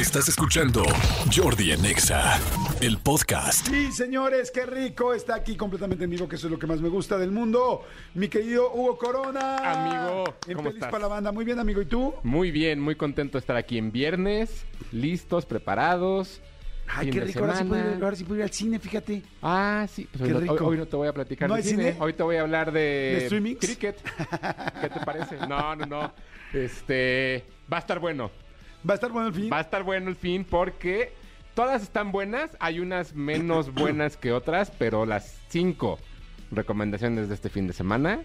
Estás escuchando Jordi en Exa, el podcast. Sí, señores, qué rico. Está aquí completamente en vivo, que eso es lo que más me gusta del mundo. Mi querido Hugo Corona. Amigo, En ¿cómo Feliz estás? para la banda. Muy bien, amigo. ¿Y tú? Muy bien, muy contento de estar aquí en viernes, listos, preparados. Ay, fin qué rico. Ahora sí, puedo ir, ahora sí puedo ir al cine, fíjate. Ah, sí, pues Qué hoy, no- rico. hoy no te voy a platicar ¿No de hay cine. cine? Hoy te voy a hablar de, ¿De streamings? cricket. ¿Qué te parece? No, no, no. Este, va a estar bueno. Va a estar bueno el fin. Va a estar bueno el fin porque todas están buenas, hay unas menos buenas que otras, pero las cinco recomendaciones de este fin de semana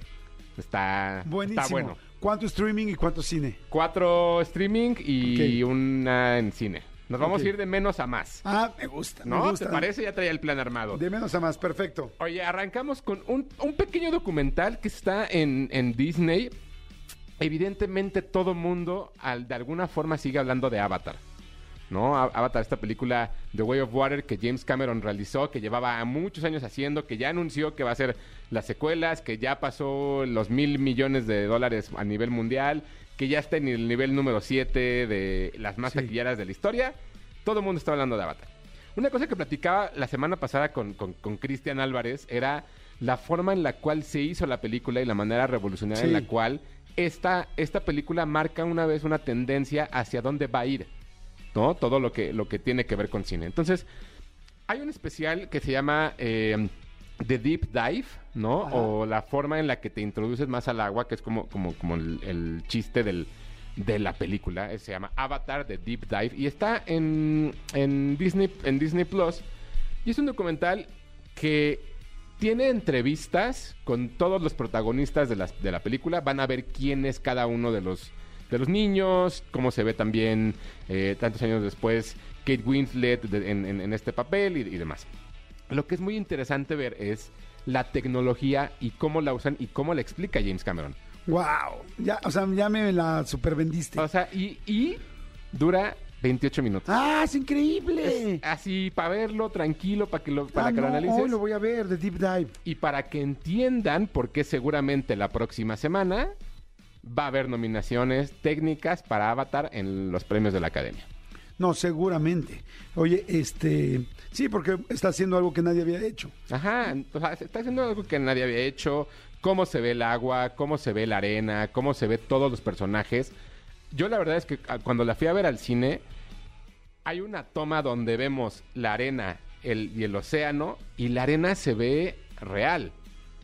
está, Buenísimo. está bueno. ¿Cuánto streaming y cuánto cine? Cuatro streaming y Ok. una en cine. Nos vamos a ir de menos a más. Ah, me gusta. ¿No? me gusta. ¿Te parece? Ya traía el plan armado. De menos a más, perfecto. Oye, arrancamos con un, un pequeño documental que está en, en Disney. Evidentemente todo mundo al- de alguna forma sigue hablando de Avatar. ¿No? Avatar, esta película The Way of Water que James Cameron realizó, que llevaba muchos años haciendo, que ya anunció que va a ser las secuelas, que ya pasó los mil millones de dólares a nivel mundial, que ya está en el nivel número 7 de las más Sí. taquilleras de la historia. Todo el mundo está hablando de Avatar. Una cosa que platicaba la semana pasada con, con, con Cristian Álvarez era la forma en la cual se hizo la película y la manera revolucionaria Sí. en la cual esta, esta película marca una vez una tendencia hacia dónde va a ir, ¿no? Todo lo que, lo que tiene que ver con cine. Entonces, hay un especial que se llama eh, The Deep Dive, ¿no? Ajá. O la forma en la que te introduces más al agua, que es como, como, como el, el chiste del, de la película. Eh, Se llama Avatar The Deep Dive. Y está en, en, Disney, en Disney Plus. Y es un documental que tiene entrevistas con todos los protagonistas de, las, de la película. Van a ver quién es cada uno de los, de los niños, cómo se ve también eh, tantos años después Kate Winslet de- en, en- en este papel y, y demás. Lo que es muy interesante ver es la tecnología y cómo la usan y cómo la explica James Cameron. Wow. Ya, o sea, ya me la supervendiste. O sea, y, y dura 28 minutos. ah, es increíble. Es así para verlo tranquilo, para que lo, para Ah, que lo analices. Hoy lo voy a ver, de Deep Dive. Y para que entiendan por qué seguramente la próxima semana va a haber nominaciones técnicas para Avatar en los premios de la Academia. No, seguramente. Oye, este. Sí, porque está haciendo algo que nadie había hecho. Ajá, o sea, está haciendo algo que nadie había hecho, cómo se ve el agua, cómo se ve la arena, cómo se ve todos los personajes. Yo la verdad es que ah, cuando la fui a ver al cine, hay una toma donde vemos la arena el, y el océano y la arena se ve real.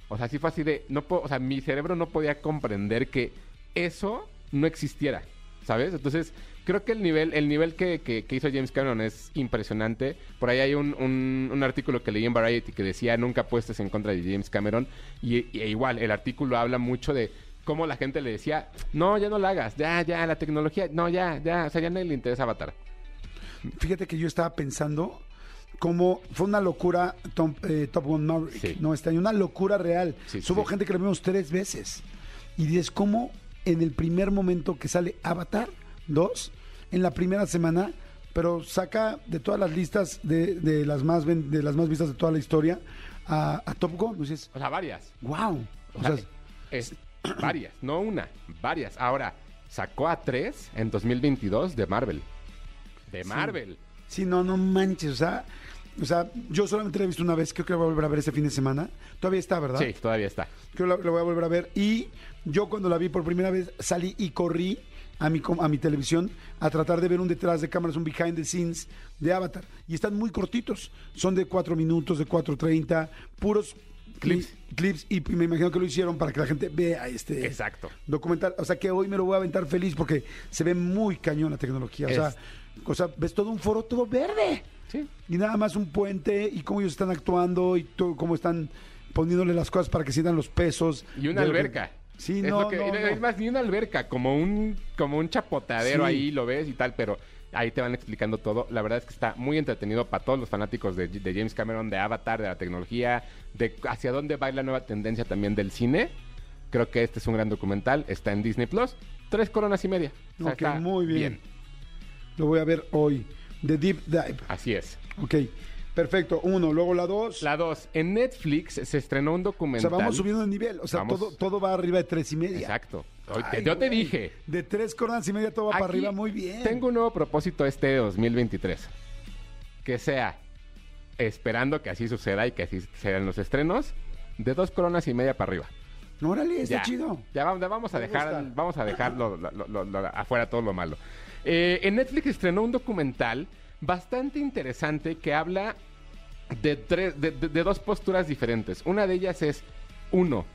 O sea, sí fue así de, no o sea, mi cerebro no podía comprender que eso no existiera, ¿sabes? Entonces, creo que el nivel, el nivel que, que- hizo James Cameron es impresionante. Por ahí hay un, un- artículo que leí en Variety que decía, nunca apuestes en contra de James Cameron. Y igual, el artículo habla mucho de cómo la gente le decía, no, ya no la hagas, ya, ya, la tecnología, no, ya, ya, o sea, ya nadie le interesa Avatar. Fíjate que yo estaba pensando cómo fue una locura Tom- eh, Top Gun Maverick, Sí. ¿no? Este año, una locura real. Sí, Hubo sí. gente que lo vimos tres veces. Y dices cómo en el primer momento que sale Avatar 2, en la primera semana, pero saca de todas las listas de, de las, más ven- de las más vistas de toda la historia a, a Top Gun. Dices, O sea, varias. wow. O O sea, sea, es varias, no una, varias. Ahora, sacó a tres en 2022 de Marvel. De Marvel. Sí, no, no manches, o sea, o sea, yo solamente la he visto una vez, creo que la voy a volver a ver este fin de semana. Todavía está, ¿verdad? Sí, todavía está. Creo que la, la voy a volver a ver. Y yo cuando la vi por primera vez salí y corrí a mi, a mi televisión a tratar de ver un detrás de cámaras, un behind the scenes de Avatar. Y están muy cortitos, son de cuatro minutos, de 4.30, puros Clips. cli- clips y me imagino que lo hicieron para que la gente vea este Exacto. documental. O sea que hoy me lo voy a aventar feliz porque se ve muy cañón la tecnología. O sea, o sea, ves todo un foro todo verde. Sí. Y nada más un puente y cómo ellos están actuando y todo, cómo están poniéndole las cosas para que sientan los pesos. Y una que- alberca. Sí, Es no, lo que- no, y no. Es más, ni una alberca, como un, como un chapotadero Sí. ahí, lo ves y tal, pero ahí te van explicando todo. La verdad es que está muy entretenido para todos los fanáticos de, de James Cameron, de Avatar, de la tecnología, de hacia dónde va la nueva tendencia también del cine. Creo que este es un gran documental. Está en Disney Plus. Tres coronas y media. O sea, muy bien. Lo voy a ver hoy. The Deep Dive. Así es. Ok. Perfecto. Uno. Luego la dos. La dos. En Netflix se estrenó un o documental. sea, vamos subiendo de nivel. O sea, Vamos. todo, todo va arriba de tres y media. Exacto. Hoy te- Ay, yo te güey. dije. De tres coronas y media todo va para Aquí arriba. Muy bien. Tengo un nuevo propósito este 2023. Que sea, esperando que así suceda y que así sean los estrenos, de dos coronas y media para arriba. Órale, está ya, chido. Ya vamos, vamos a Me dejar, gusta. vamos a dejar lo- lo- lo- lo- afuera todo lo malo. Eh, en Netflix estrenó un documental bastante interesante que habla de, tres, de, de- de dos posturas diferentes. Una de ellas es, uno,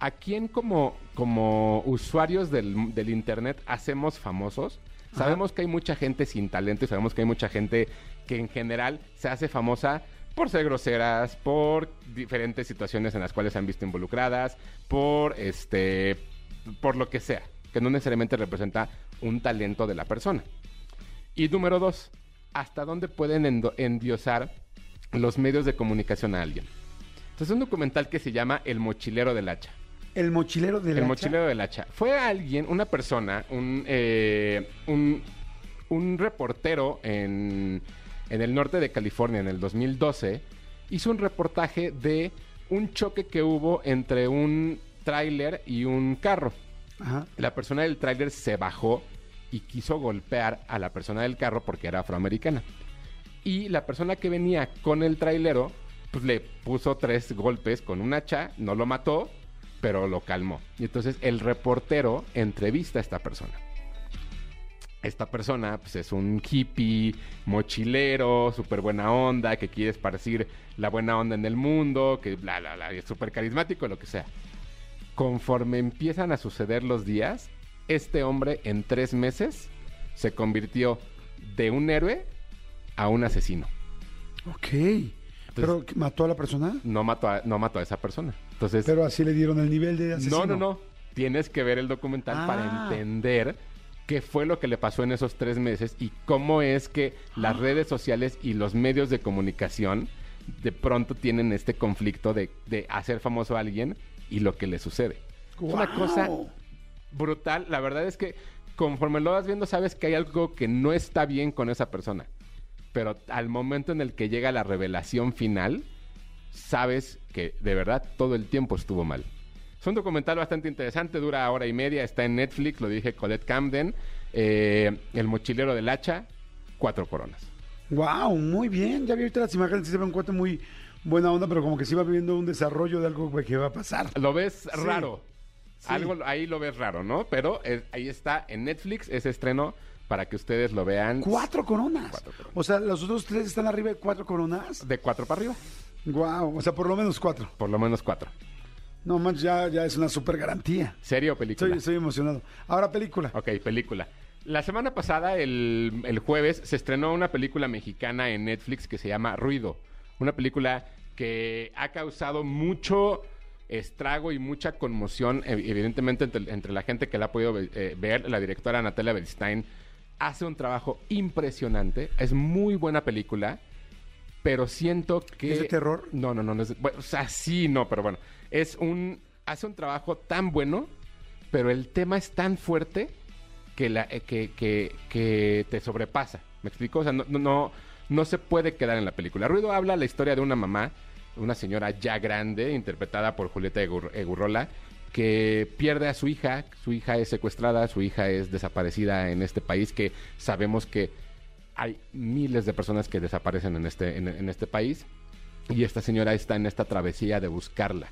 ¿a quién como, como usuarios del, del Internet hacemos famosos? Sabemos que hay mucha gente sin talento y sabemos que hay mucha gente que en general se hace famosa por ser groseras, por diferentes situaciones en las cuales se han visto involucradas, por este por lo que sea, que no necesariamente representa un talento de la persona. Y número dos, ¿hasta dónde pueden endiosar los medios de comunicación a alguien? Entonces, un documental que se llama El mochilero del hacha. El mochilero de la El mochilero del hacha. Fue alguien, una persona, un, eh, un, un reportero en, en el norte de California en el 2012. Hizo un reportaje de un choque que hubo entre un tráiler y un carro. Ajá. La persona del tráiler se bajó y quiso golpear a la persona del carro porque era afroamericana. Y la persona que venía con el trailero, pues le puso tres golpes con un hacha, no lo mató, pero lo calmó. Y entonces el reportero entrevista a esta persona. Esta persona pues, es un hippie, mochilero, súper buena onda, que quiere esparcir la buena onda en el mundo, que bla, bla, bla, es súper carismático, lo que sea. Conforme empiezan a suceder los días, este hombre en tres meses se convirtió de un héroe a un asesino. Ok. Pero mató a la persona. No mató a, no mató a esa persona. Entonces, Pero así le dieron el nivel de asesino. no, no, no. Tienes que ver el documental Ah. para entender qué fue lo que le pasó en esos tres meses y cómo es que las redes sociales y los medios de comunicación de pronto tienen este conflicto de, de hacer famoso a alguien y lo que le sucede. Es una cosa brutal. La verdad es que conforme lo vas viendo sabes que hay algo que no está bien con esa persona. Pero al momento en el que llega la revelación final, sabes que de verdad todo el tiempo estuvo mal. Es un documental bastante interesante, dura hora y media, está en Netflix, lo dije Colette Camden, eh, El mochilero del hacha, cuatro coronas. Wow, muy bien. Ya vi ahorita las imágenes, se ve un cuate muy buena onda, pero como que sí va viviendo un desarrollo de algo que va a pasar. Lo ves raro. Sí. Algo ahí lo ves raro, ¿no? Pero eh, ahí está en Netflix ese estreno para que ustedes lo vean Cuatro coronas. Cuatro coronas. O sea, los otros tres están arriba de cuatro coronas. de cuatro para arriba. Wow, o sea, por lo menos cuatro. Por lo menos cuatro. No manches, ya, ya es una super garantía. ¿Serie o película? Estoy, estoy emocionado. Ahora película. Ok, película. La semana pasada, el, el jueves, se estrenó una película mexicana en Netflix que se llama Ruido. Una película que ha causado mucho estrago y mucha conmoción, ev- evidentemente, entre, entre la gente que la ha podido eh, ver. La directora Natalia Beristain hace un trabajo impresionante. Es muy buena película, pero siento que... ¿Es de terror? No, no, no. no es de- bueno, o sea, sí, no, pero bueno. Es un... Hace un trabajo tan bueno, pero el tema es tan fuerte que, la, eh, que, que, que te sobrepasa. ¿Me explico? O sea, no, no- no, no se puede quedar en la película. Ruido habla la historia de una mamá, una señora ya grande, interpretada por Julieta Egur- Egurrola, que pierde a su hija. Su hija es secuestrada, su hija es desaparecida en este país, que sabemos que hay miles de personas que desaparecen en este, en, este país. Y esta señora está en esta travesía de buscarla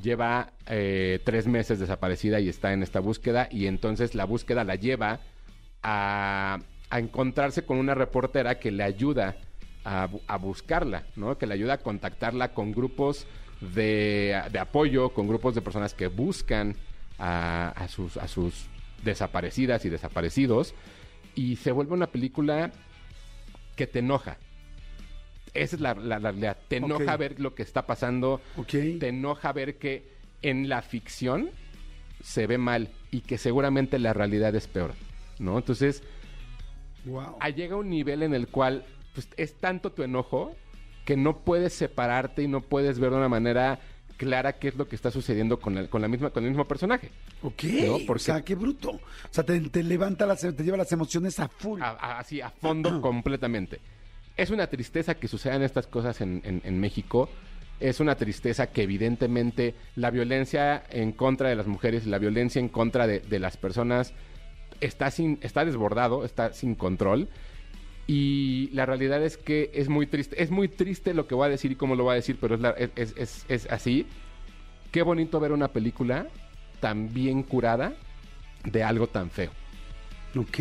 lleva eh, tres meses desaparecida y está en esta búsqueda y entonces la búsqueda la lleva a, a encontrarse con una reportera que le ayuda a, bu- a buscarla, ¿no? Que le ayuda a contactarla con grupos de, de apoyo, con grupos de personas que buscan a, a sus, a sus desaparecidas y desaparecidos y se vuelve una película que te enoja. Esa es la, la, la realidad. Te enoja ver lo que está pasando te enoja ver que en la ficción se ve mal y que seguramente la realidad es peor, ¿no? Entonces, Wow. ah, llega un nivel en el cual pues, es tanto tu enojo que no puedes separarte y no puedes ver de una manera clara qué es lo que está sucediendo con el, con la misma, con el mismo personaje. Ok, No, o sea, qué bruto. O sea, te, te levanta, las, te lleva las emociones a full. A- a- así, a fondo completamente. Es una tristeza que sucedan estas cosas en, en- en México. Es una tristeza que evidentemente la violencia en contra de las mujeres, la violencia en contra de, de las personas está, sin, está desbordado, está sin control. Y la realidad es que es muy triste. Es muy triste lo que voy a decir y cómo lo voy a decir, pero es, la- es- es- es- es así. Qué bonito ver una película tan bien curada de algo tan feo. Ok.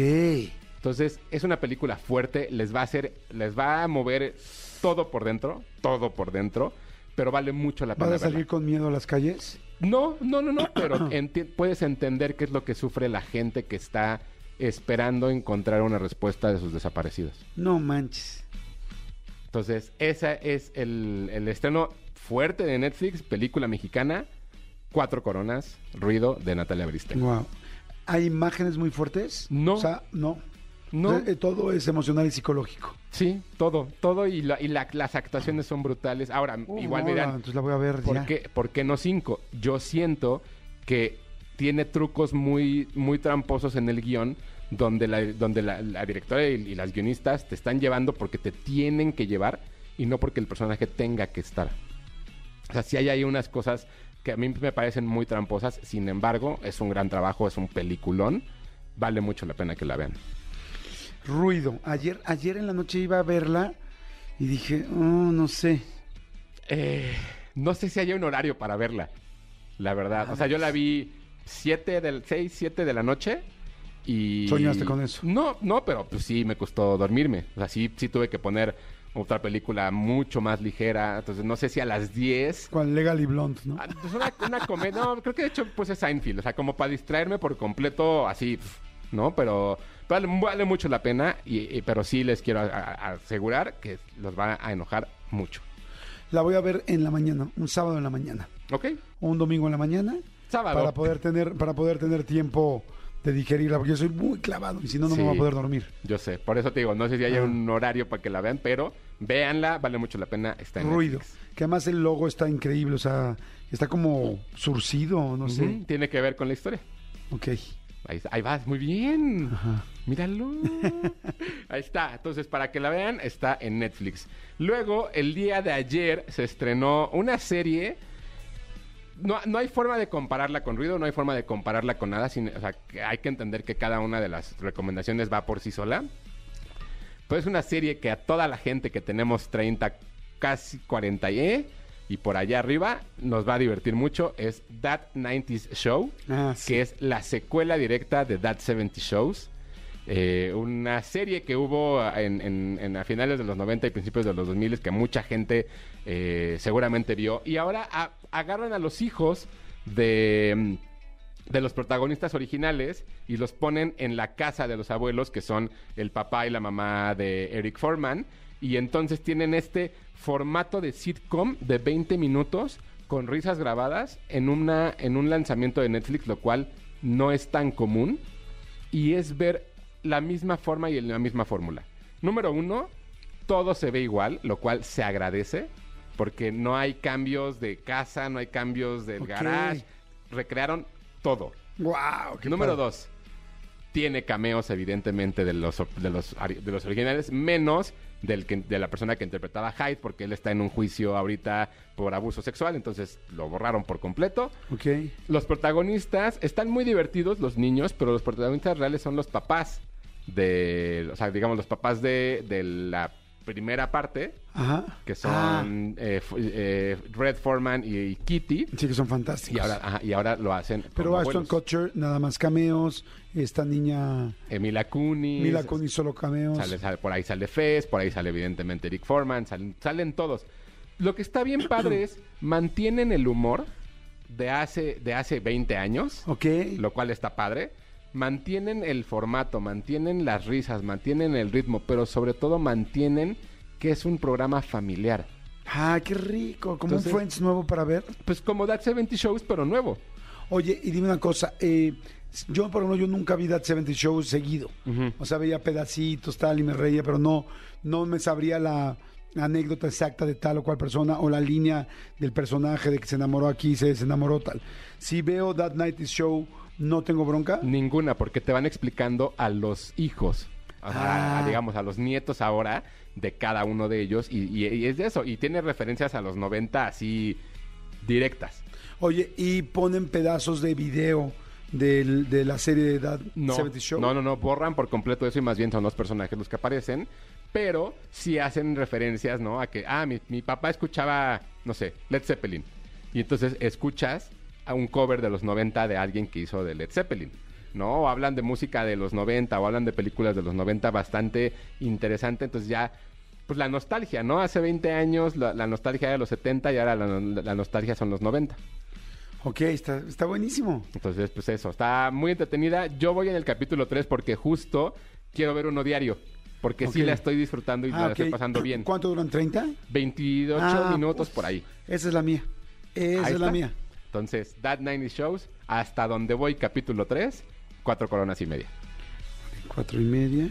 Entonces, es una película fuerte, les va a hacer, les va a mover todo por dentro, todo por dentro, pero vale mucho la pena. ¿Vas a salir verla. con miedo a las calles? No, no, no, no, pero enti- puedes entender qué es lo que sufre la gente que está esperando encontrar una respuesta de sus desaparecidos. No manches. Entonces, ese es el, el estreno fuerte de Netflix, película mexicana, Cuatro Coronas, Ruido, de Natalia Briste. Wow. ¿Hay imágenes muy fuertes? No. O sea, no. No. Eh, todo es emocional y psicológico. Sí, todo, todo y, la- y la- las actuaciones son brutales. Ahora, igual me dirán, Entonces la voy a ver ¿Por ya. qué, por qué no cinco? Yo siento que tiene trucos muy, muy tramposos en el guion donde la, donde la, la directora y, y las guionistas te están llevando porque te tienen que llevar y no porque el personaje tenga que estar. O sea, sí hay ahí unas cosas que a mí me parecen muy tramposas. Sin embargo, es un gran trabajo, es un peliculón. Vale mucho la pena que la vean. Ruido. Ayer, ayer en la noche iba a verla y dije, oh, no sé. Eh, no sé si hay un horario para verla, la verdad. O sea, yo la vi 7 del 6, 7 de la noche y... ¿Soñaste con eso? No, no, pero pues sí me costó dormirme. O sea, sí, sí tuve que poner otra película mucho más ligera. Entonces, no sé si a las 10... Con Legally Blonde, ¿no? Ah, pues una, una comedia... No, creo que de hecho puse Seinfeld. O sea, como para distraerme por completo, así, ¿no? Pero vale, vale mucho la pena, y, y- pero sí les quiero a- a- asegurar que los va a enojar mucho. La voy a ver en la mañana, un sábado en la mañana. ¿Ok? O un domingo en la mañana. Sábado. Para poder tener, para poder tener tiempo de digerirla, porque yo soy muy clavado y si no, no me voy a poder dormir. Yo sé, por eso te digo, no sé si haya Ah. un horario para que la vean, pero véanla, vale mucho la pena, está en Ruido. Netflix. Que además el logo está increíble, o sea, está como surcido, no sé. Tiene que ver con la historia. Ok. Ahí, ahí vas, muy bien. Ajá. Míralo. Ahí está. Entonces, para que la vean, está en Netflix. Luego, el día de ayer se estrenó una serie. No, no hay forma de compararla con ruido, no hay forma de compararla con nada. sin- o sea, que hay que entender que cada una de las recomendaciones va por sí sola. Pues es una serie que a toda la gente que tenemos 30, casi 40 y, y por allá arriba, nos va a divertir mucho. Es That 90s Show Ah, sí. que es la secuela directa de That 70 Shows. Eh, una serie que hubo en, a finales de los 90 y principios de los 2000 que mucha gente eh, seguramente vio. Y ahora agarran a los hijos de, mm, de los protagonistas originales y los ponen en la casa de los abuelos, que son el papá y la mamá de Eric Foreman. Y entonces tienen este formato de sitcom de 20 minutos con risas grabadas en, una, en un lanzamiento de Netflix, lo cual no es tan común. Y es ver la misma forma y la misma fórmula. Número uno, todo se ve igual, lo cual se agradece, porque no hay cambios de casa, no hay cambios del garage. Recrearon todo. Wow, qué Número padre. dos, tiene cameos evidentemente de los, de los, de los originales, menos del que, de la persona que interpretaba a Hyde, porque él está en un juicio ahorita por abuso sexual, entonces lo borraron por completo. Los protagonistas están muy divertidos, los niños, pero los protagonistas reales son los papás de, o sea, digamos, los papás de, de la primera parte, Ajá. que Ah, son eh, F- eh, Red Foreman y, Kitty, sí, que son fantásticos. y ahora, ajá, y ahora lo hacen Pero Ashton. Kutcher, nada más cameos. Esta niña, Emila Kunis, Mila Kunis, solo cameos. Sale, sale- por ahí sale Fez, por ahí sale evidentemente Eric Foreman, salen, salen todos. Lo que está bien padre es mantienen el humor de hace, de hace 20 años, Ok. lo cual está padre. Mantienen el formato, mantienen las risas, mantienen el ritmo, pero sobre todo mantienen que es un programa familiar. Ah, qué rico. Como Entonces- un Friends nuevo para ver. Pues como That 70 Shows, pero nuevo. Oye, y dime una cosa. eh, yo, por ejemplo, yo nunca vi That 70 Show seguido. O sea, veía pedacitos, tal, y me reía, pero no, no me sabría la, anécdota exacta de tal o cual persona o la línea del personaje de que se enamoró aquí, se desenamoró tal. Si veo That Night Show, no tengo bronca. Ninguna, porque te van explicando a los hijos, o sea, Ah. a- digamos, a los nietos ahora de cada uno de ellos, y, y- y es de eso, y tiene referencias a los 90 así directas. Oye, y ponen pedazos de video del- de la serie de That No, 70 Show. no, no, no, borran por completo eso y más bien son los personajes los que aparecen, pero sí hacen referencias, ¿no? A que, ah, mi, mi papá escuchaba, no sé, Led Zeppelin, y entonces escuchas a un cover de los 90 de alguien que hizo de Led Zeppelin. ¿no? O hablan de música de los 90 o hablan de películas de los 90 bastante interesante. Entonces ya, pues la nostalgia, ¿no? Hace 20 años la, la nostalgia de los 70 y ahora la, la nostalgia son los 90. Ok, está, está buenísimo. Entonces, pues eso, está muy entretenida. Yo voy en el capítulo 3 porque justo quiero ver uno diario. Porque sí Ok. la estoy disfrutando y Ah, la estoy pasando bien. ¿Cuánto duran? ¿30? 28 Ah, minutos uf. por ahí. Esa es la mía. Esa Ahí es la mía. Entonces, That 90 Shows, hasta donde voy, capítulo 3, cuatro coronas y media. Cuatro y media.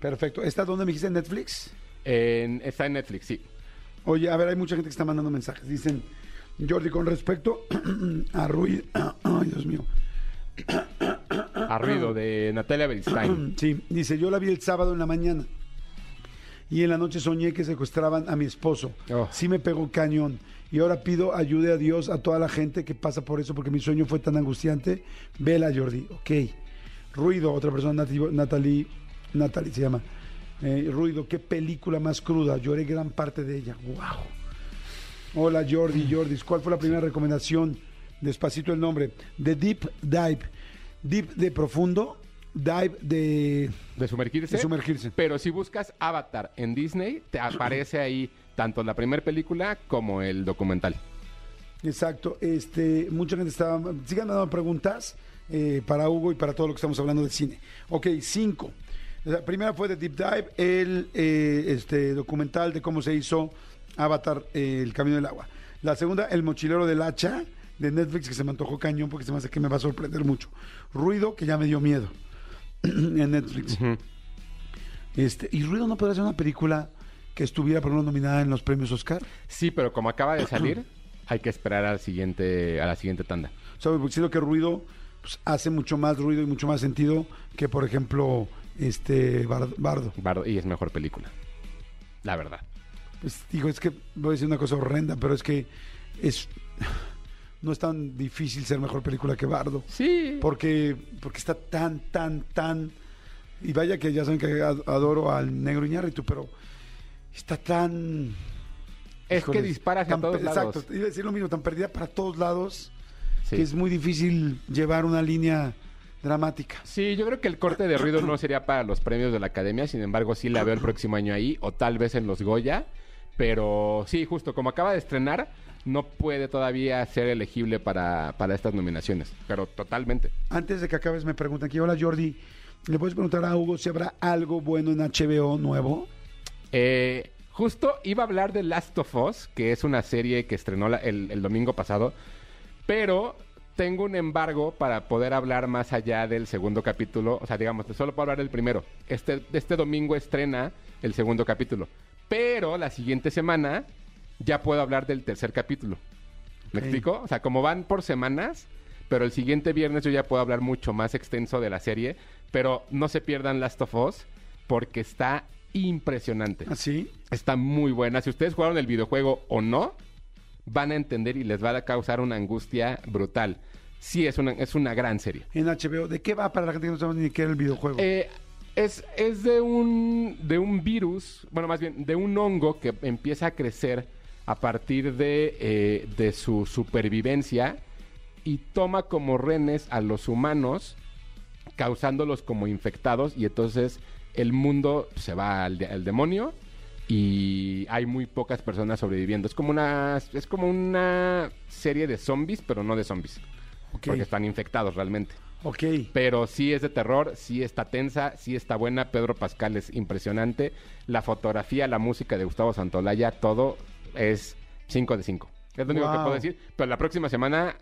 Perfecto. ¿Esta dónde me dijiste? ¿En Netflix? En- está en Netflix, sí. Oye, a ver, hay mucha gente que está mandando mensajes. Dicen, Jordi, con respecto a ruido... Ay, Dios mío. A ruido de Natalia Beristain. Sí, dice, yo la vi el sábado en la mañana. Y en la noche soñé que secuestraban a mi esposo. Oh. Sí me pegó cañón. Y ahora pido ayude a Dios a toda la gente que pasa por eso, porque mi sueño fue tan angustiante. Vela, Jordi. Ok. Ruido, otra persona, Natalie, Natalie se llama. Eh, Ruido, qué película más cruda. Lloré gran parte de ella. Wow. Hola, Jordi, Jordi. ¿Cuál fue la primera recomendación? Despacito el nombre. The Deep Dive. Deep de profundo. Dive de... De sumergirse. De sumergirse. Pero si buscas Avatar en Disney, te aparece ahí tanto la primera película como el documental. Exacto. Este, mucha gente estaba. Sigan dando preguntas eh, para Hugo y para todo lo que estamos hablando de cine. Ok, cinco. La primera fue de Deep Dive, el eh, este, documental de cómo se hizo Avatar, eh, El Camino del Agua. La segunda, El Mochilero del Hacha, de Netflix, que se me antojó cañón porque se me hace que me va a sorprender mucho. Ruido, que ya me dio miedo, en Netflix. este, y Ruido no podría ser una película que estuviera por una nominada en los premios Oscar. Sí, pero como acaba de salir, hay que esperar al siguiente, a la siguiente tanda. ¿Sabes? Porque siento que ruido pues, hace mucho más ruido y mucho más sentido que, por ejemplo, este Bar- Bardo. Bardo- y es mejor película. La verdad. Pues digo, es que voy a decir una cosa horrenda, pero es que es no es tan difícil ser mejor película que Bardo. Sí. Porque, porque está tan, tan, tan. Y vaya que ya saben que ad- adoro al negro Iñárritu, pero está tan. Es que híjoles, dispara hacia tan todos pe- lados. Exacto, iba a decir lo mismo, tan perdida para todos lados, Sí. que es muy difícil llevar una línea dramática. Sí, yo creo que el corte de ruido no sería para los premios de la academia, sin embargo, sí la veo el próximo año ahí, o tal vez en los Goya. Pero sí, justo como acaba de estrenar, no puede todavía ser elegible para, para estas nominaciones. Pero totalmente. Antes de que acabes, me preguntan aquí, hola Jordi, ¿le puedes preguntar a Hugo si habrá algo bueno en HBO nuevo? Eh, justo iba a hablar de Last of Us, que es una serie que estrenó la- el, el domingo pasado, pero tengo un embargo para poder hablar más allá del segundo capítulo. O sea, digamos, solo puedo hablar del primero. Este, este domingo estrena el segundo capítulo, pero la siguiente semana ya puedo hablar del tercer capítulo. ¿Me explico? O sea, como van por semanas, pero el siguiente viernes yo ya puedo hablar mucho más extenso de la serie, pero no se pierdan Last of Us porque está impresionante. ¿Así? Está muy buena. Si ustedes jugaron el videojuego o no, van a entender y les va a causar una angustia brutal. Sí, es una, es una gran serie. En HBO, ¿de qué va para la gente que no sabe ni qué era el videojuego? Eh, es, es de un de un virus, bueno, más bien de un hongo que empieza a crecer a partir de, eh, de su supervivencia y toma como renes a los humanos, causándolos como infectados y entonces el mundo se va al, de- al demonio y hay muy pocas personas sobreviviendo. Es como una es como una serie de zombies, pero no de zombies, porque están infectados realmente. ok. Pero sí es de terror, sí está tensa, sí está buena. Pedro Pascal es impresionante. La fotografía, la música de Gustavo Santolaya, todo es 5 de 5. Es lo único que puedo decir. Pero la próxima semana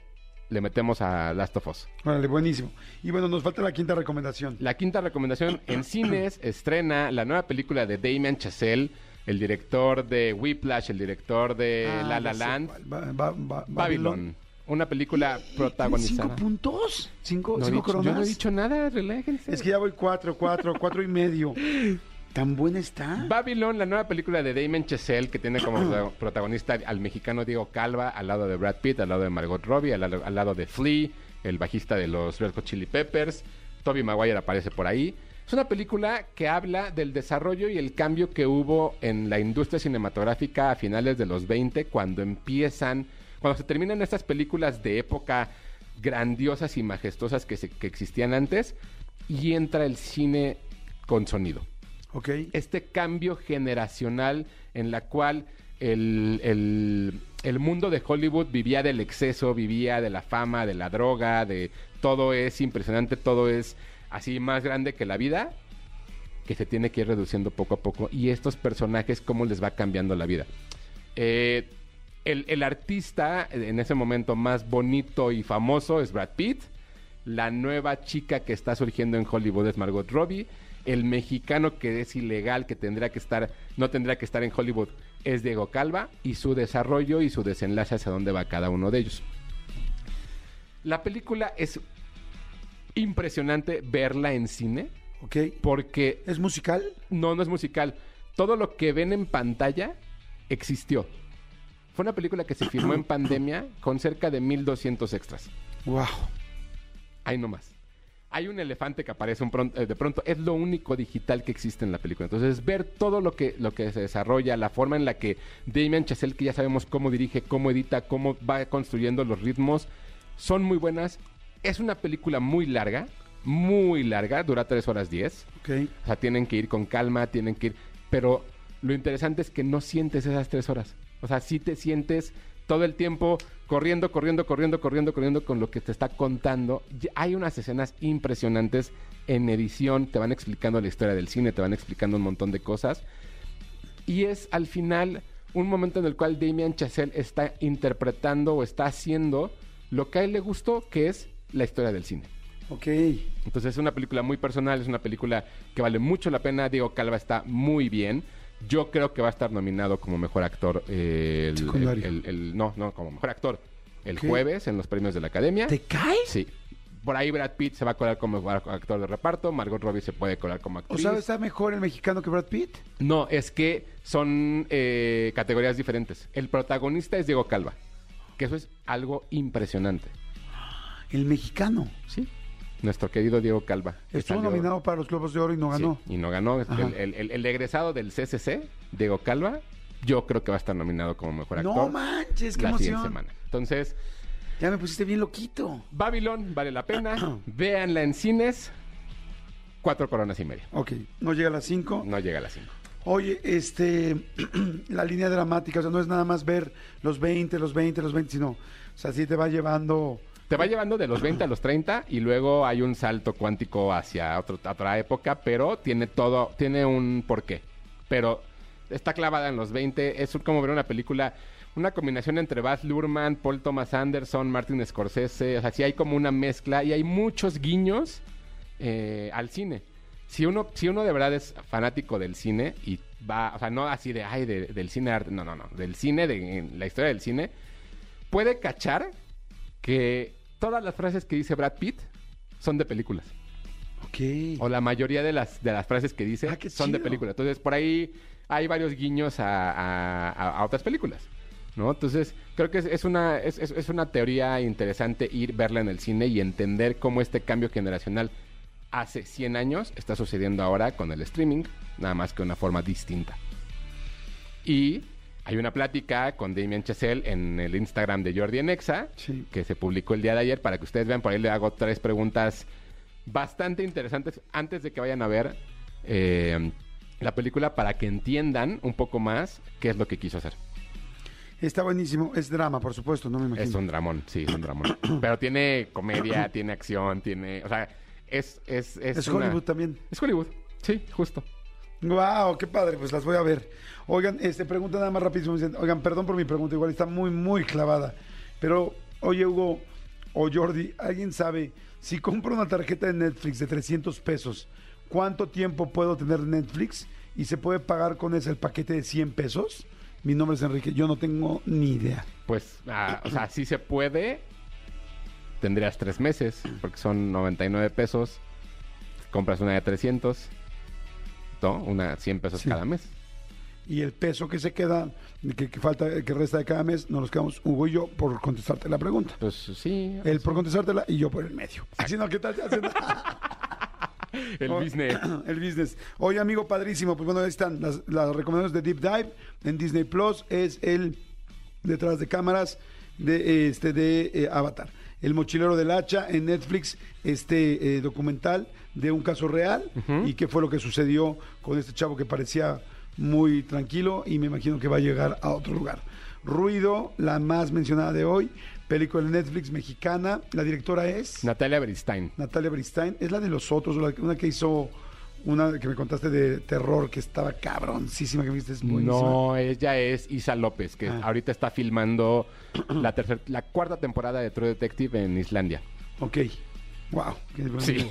le metemos a Last of Us. Órale, buenísimo. Y bueno, nos falta la quinta recomendación. La quinta recomendación en cines estrena la nueva película de Damien Chazelle el director de Whiplash, el director de Ah, La La sé Land, cuál. Ba- ba- ba- Babylon. Una película ¿Tiene protagonizada. ¿Cinco puntos? ¿Cinco, No he cinco dicho- coronas? yo no he dicho nada, relájense. Es que ya voy cuatro, cuatro, cuatro y medio. ¿Tan buena está? Babylon, la nueva película de Damon Chazelle, que tiene como prota- protagonista al mexicano Diego Calva, al lado de Brad Pitt, al lado de Margot Robbie, al, lado- al lado de Flea, el bajista de los Red Hot Chili Peppers. Toby Maguire aparece por ahí. Es una película que habla del desarrollo y el cambio que hubo en la industria cinematográfica a finales de los 20, cuando empiezan, cuando se terminan estas películas de época grandiosas y majestuosas que, se- que existían antes, y entra el cine con sonido Ok. este cambio generacional en la cual el, el- el mundo de Hollywood vivía del exceso, vivía de la fama, de la droga, de todo es impresionante, todo es así más grande que la vida, que se tiene que ir reduciendo poco a poco. Y estos personajes, cómo les va cambiando la vida. Eh, el, el artista en ese momento más bonito y famoso es Brad Pitt. La nueva chica que está surgiendo en Hollywood es Margot Robbie. El mexicano que es ilegal, que tendría que estar, no tendría que estar en Hollywood, es Diego Calva. Y su desarrollo y su desenlace hacia dónde va cada uno de ellos. La película es impresionante verla en cine Ok. porque ¿Es musical? no, no es musical. Todo lo que ven en pantalla existió. Fue una película que se filmó en pandemia con cerca de 1200 extras. Wow. Ahí nomás. Hay un elefante que aparece un eh, de pronto. Es lo único digital que existe en la película. Entonces, ver todo lo que, lo que se desarrolla, la forma en la que Damien Chazelle, que ya sabemos cómo dirige, cómo edita, cómo va construyendo los ritmos, son muy buenas. Es una película muy larga, muy larga, dura 3 horas 10. Ok. O sea, tienen que ir con calma, tienen que ir. Pero lo interesante es que no sientes esas tres horas. O sea, sí te sientes todo el tiempo corriendo, corriendo, corriendo, corriendo, corriendo con lo que te está contando. Hay unas escenas impresionantes en edición, te van explicando la historia del cine, te van explicando un montón de cosas. Y es al final un momento en el cual Damien Chazelle está interpretando o está haciendo lo que a él le gustó, que es la historia del cine. Ok. Entonces es una película muy personal, es una película que vale mucho la pena. Diego Calva está muy bien. Yo creo que va a estar nominado como mejor actor. eh, el, Secundario. el- el- el- no, no, como mejor actor. El ¿Qué? jueves en los premios de la Academia. ¿Te cae? Sí. Por ahí Brad Pitt se va a colar como mejor actor de reparto. Margot Robbie se puede colar como ¿O actriz. sea, está mejor el mexicano que Brad Pitt? No, es que son eh, categorías diferentes. El protagonista es Diego Calva. Que eso es algo impresionante. El mexicano. Sí. Nuestro querido Diego Calva. Estuvo salió- nominado para los Globos de Oro y no ganó. Sí, y no ganó. El, el- el- egresado del CCC, Diego Calva, yo creo que va a estar nominado como mejor actor. No manches, qué la emoción. semana. Entonces, Ya me pusiste bien loquito. Babylon vale la pena. Véanla en cines. Cuatro coronas y media. Ok, no llega a las 5. No llega a las cinco. Oye, este, la línea dramática, o sea, no es nada más ver los 20, los 20, los 20, sino, o sea, sí te va llevando... Te va llevando de los 20 a los 30 y luego hay un salto cuántico hacia otra época, pero tiene todo, tiene un porqué. Pero está clavada en los 20, es como ver una película, una combinación entre Baz Luhrmann, Paul Thomas Anderson, Martin Scorsese, o sea, sí hay como una mezcla y hay muchos guiños eh, al cine. Si uno, si uno de verdad es fanático del cine y va, o sea, no así de, ay, de- del cine arte, no, no, no, del cine, de la historia del cine, puede cachar que todas las frases que dice Brad Pitt son de películas. Ok. O la mayoría de las, de las frases que dice Ah, qué son de chido. películas. Entonces, por ahí hay varios guiños a, a- a- a otras películas. ¿No? Entonces, creo que es, es una, es, es- es una teoría interesante ir, verla en el cine y entender cómo este cambio generacional hace 100 años está sucediendo ahora con el streaming, nada más que de una forma distinta. Y hay una plática con Damien Chazelle en el Instagram de Jordi Enexa, Sí. que se publicó el día de ayer para que ustedes vean. Por ahí le hago tres preguntas bastante interesantes antes de que vayan a ver eh, la película para que entiendan un poco más qué es lo que quiso hacer. Está buenísimo. Es drama, por supuesto, no me imagino. Es un dramón, sí, es un dramón. Pero tiene comedia, tiene acción, tiene... O sea, es... Es, es, Es una- Hollywood también. Es Hollywood, sí, justo. Wow, qué padre, pues las voy a ver. Oigan, este pregunta nada más rapidísimo. Oigan, perdón por mi pregunta, igual está muy, muy clavada. Pero, oye, Hugo o Jordi, ¿alguien sabe si compro una tarjeta de Netflix de 300 pesos, cuánto tiempo puedo tener Netflix y se puede pagar con ese el paquete de 100 pesos. Mi nombre es Enrique, yo no tengo ni idea. Pues, ah, o sea, sí se puede. Tendrías tres meses, porque son 99 pesos. Compras una de 300. ¿No? Una 100 pesos Sí. cada mes. Y el peso que se queda, que, que falta, que resta de cada mes, nos los quedamos Hugo y yo por contestarte la pregunta. Pues sí. Él por contestártela y yo por el medio. Así no, ¿qué tal? El Oh, business. El business. Oye, amigo padrísimo, pues bueno, ahí están las, las recomendaciones de Deep Dive en Disney Plus. Es el detrás de cámaras de este de eh, Avatar. El mochilero del hacha en Netflix, este eh, documental de un caso real y qué fue lo que sucedió con este chavo que parecía muy tranquilo y me imagino que va a llegar a otro lugar. Ruido, la más mencionada de hoy, película de Netflix mexicana. La directora es Natalia Beristain. Natalia Bristain. Es la de los otros, la- una que hizo, una que me contaste de terror que estaba cabroncísima, que dijiste es buenísima. No, ella es Isa López, que Ah. ahorita está filmando la tercer, la cuarta temporada de True Detective en Islandia. Ok. Wow. qué. Sí.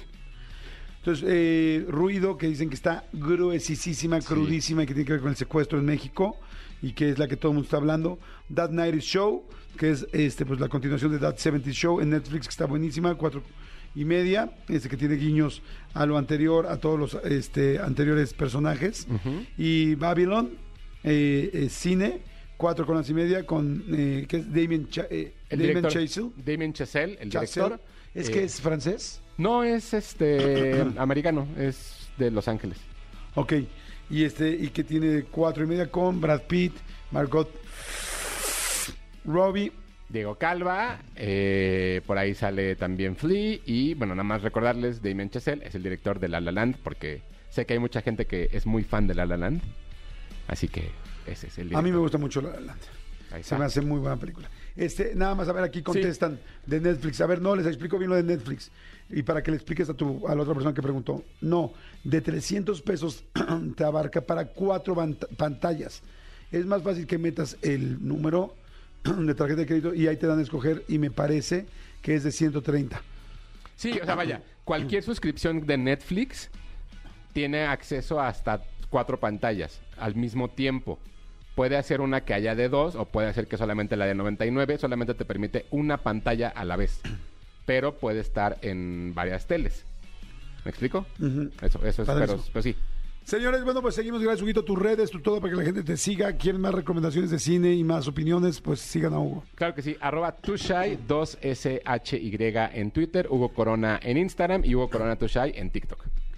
Entonces, eh, Ruido, que dicen que está gruesísima, crudísima y que tiene que ver con el secuestro en México y que es la que todo el mundo está hablando. That Night Show, que es este pues la continuación de That 70 Show en Netflix, que está buenísima, cuatro y media, este que tiene guiños a lo anterior, a todos los este, anteriores personajes. Y Babylon, eh, eh, cine, cuatro con las y media, con eh, que es Damien, Cha- eh, El Damien Chazelle. Damien Chazelle, el Chazelle. director. ¿Es eh, que es francés? No, es este americano, es de Los Ángeles. Ok. Y este, y que tiene cuatro y media con Brad Pitt, Margot Robbie. Diego Calva, eh, por ahí sale también Flea y bueno, nada más recordarles, Damien Chazelle es el director de La La Land porque sé que hay mucha gente que es muy fan de La La Land, así que ese es el director. A mí me gusta mucho La La Land. Se me hace muy buena película. Este, nada más, a ver, aquí contestan de Netflix. A ver, no, les explico bien lo de Netflix. Y para que le expliques a, tu, a la otra persona que preguntó. No, de 300 pesos te abarca para cuatro pantallas. Es más fácil que metas el número de tarjeta de crédito y ahí te dan a escoger y me parece que es de 130. Sí, o sea, vaya, cualquier suscripción de Netflix tiene acceso a hasta cuatro pantallas al mismo tiempo. Puede hacer una que haya de dos o puede hacer que solamente la de 99 solamente te permite una pantalla a la vez. Pero puede estar en varias teles. ¿Me explico? Eso, eso es, pero, eso. pero sí. Señores, bueno, pues seguimos. Gracias, Huguito. Tus redes, tu todo para que la gente te siga. Quieren más recomendaciones de cine y más opiniones, pues sigan a Hugo. Claro que sí. Arroba Tushai 2SHY en Twitter, Hugo Corona en Instagram y Hugo Corona Tushai en TikTok.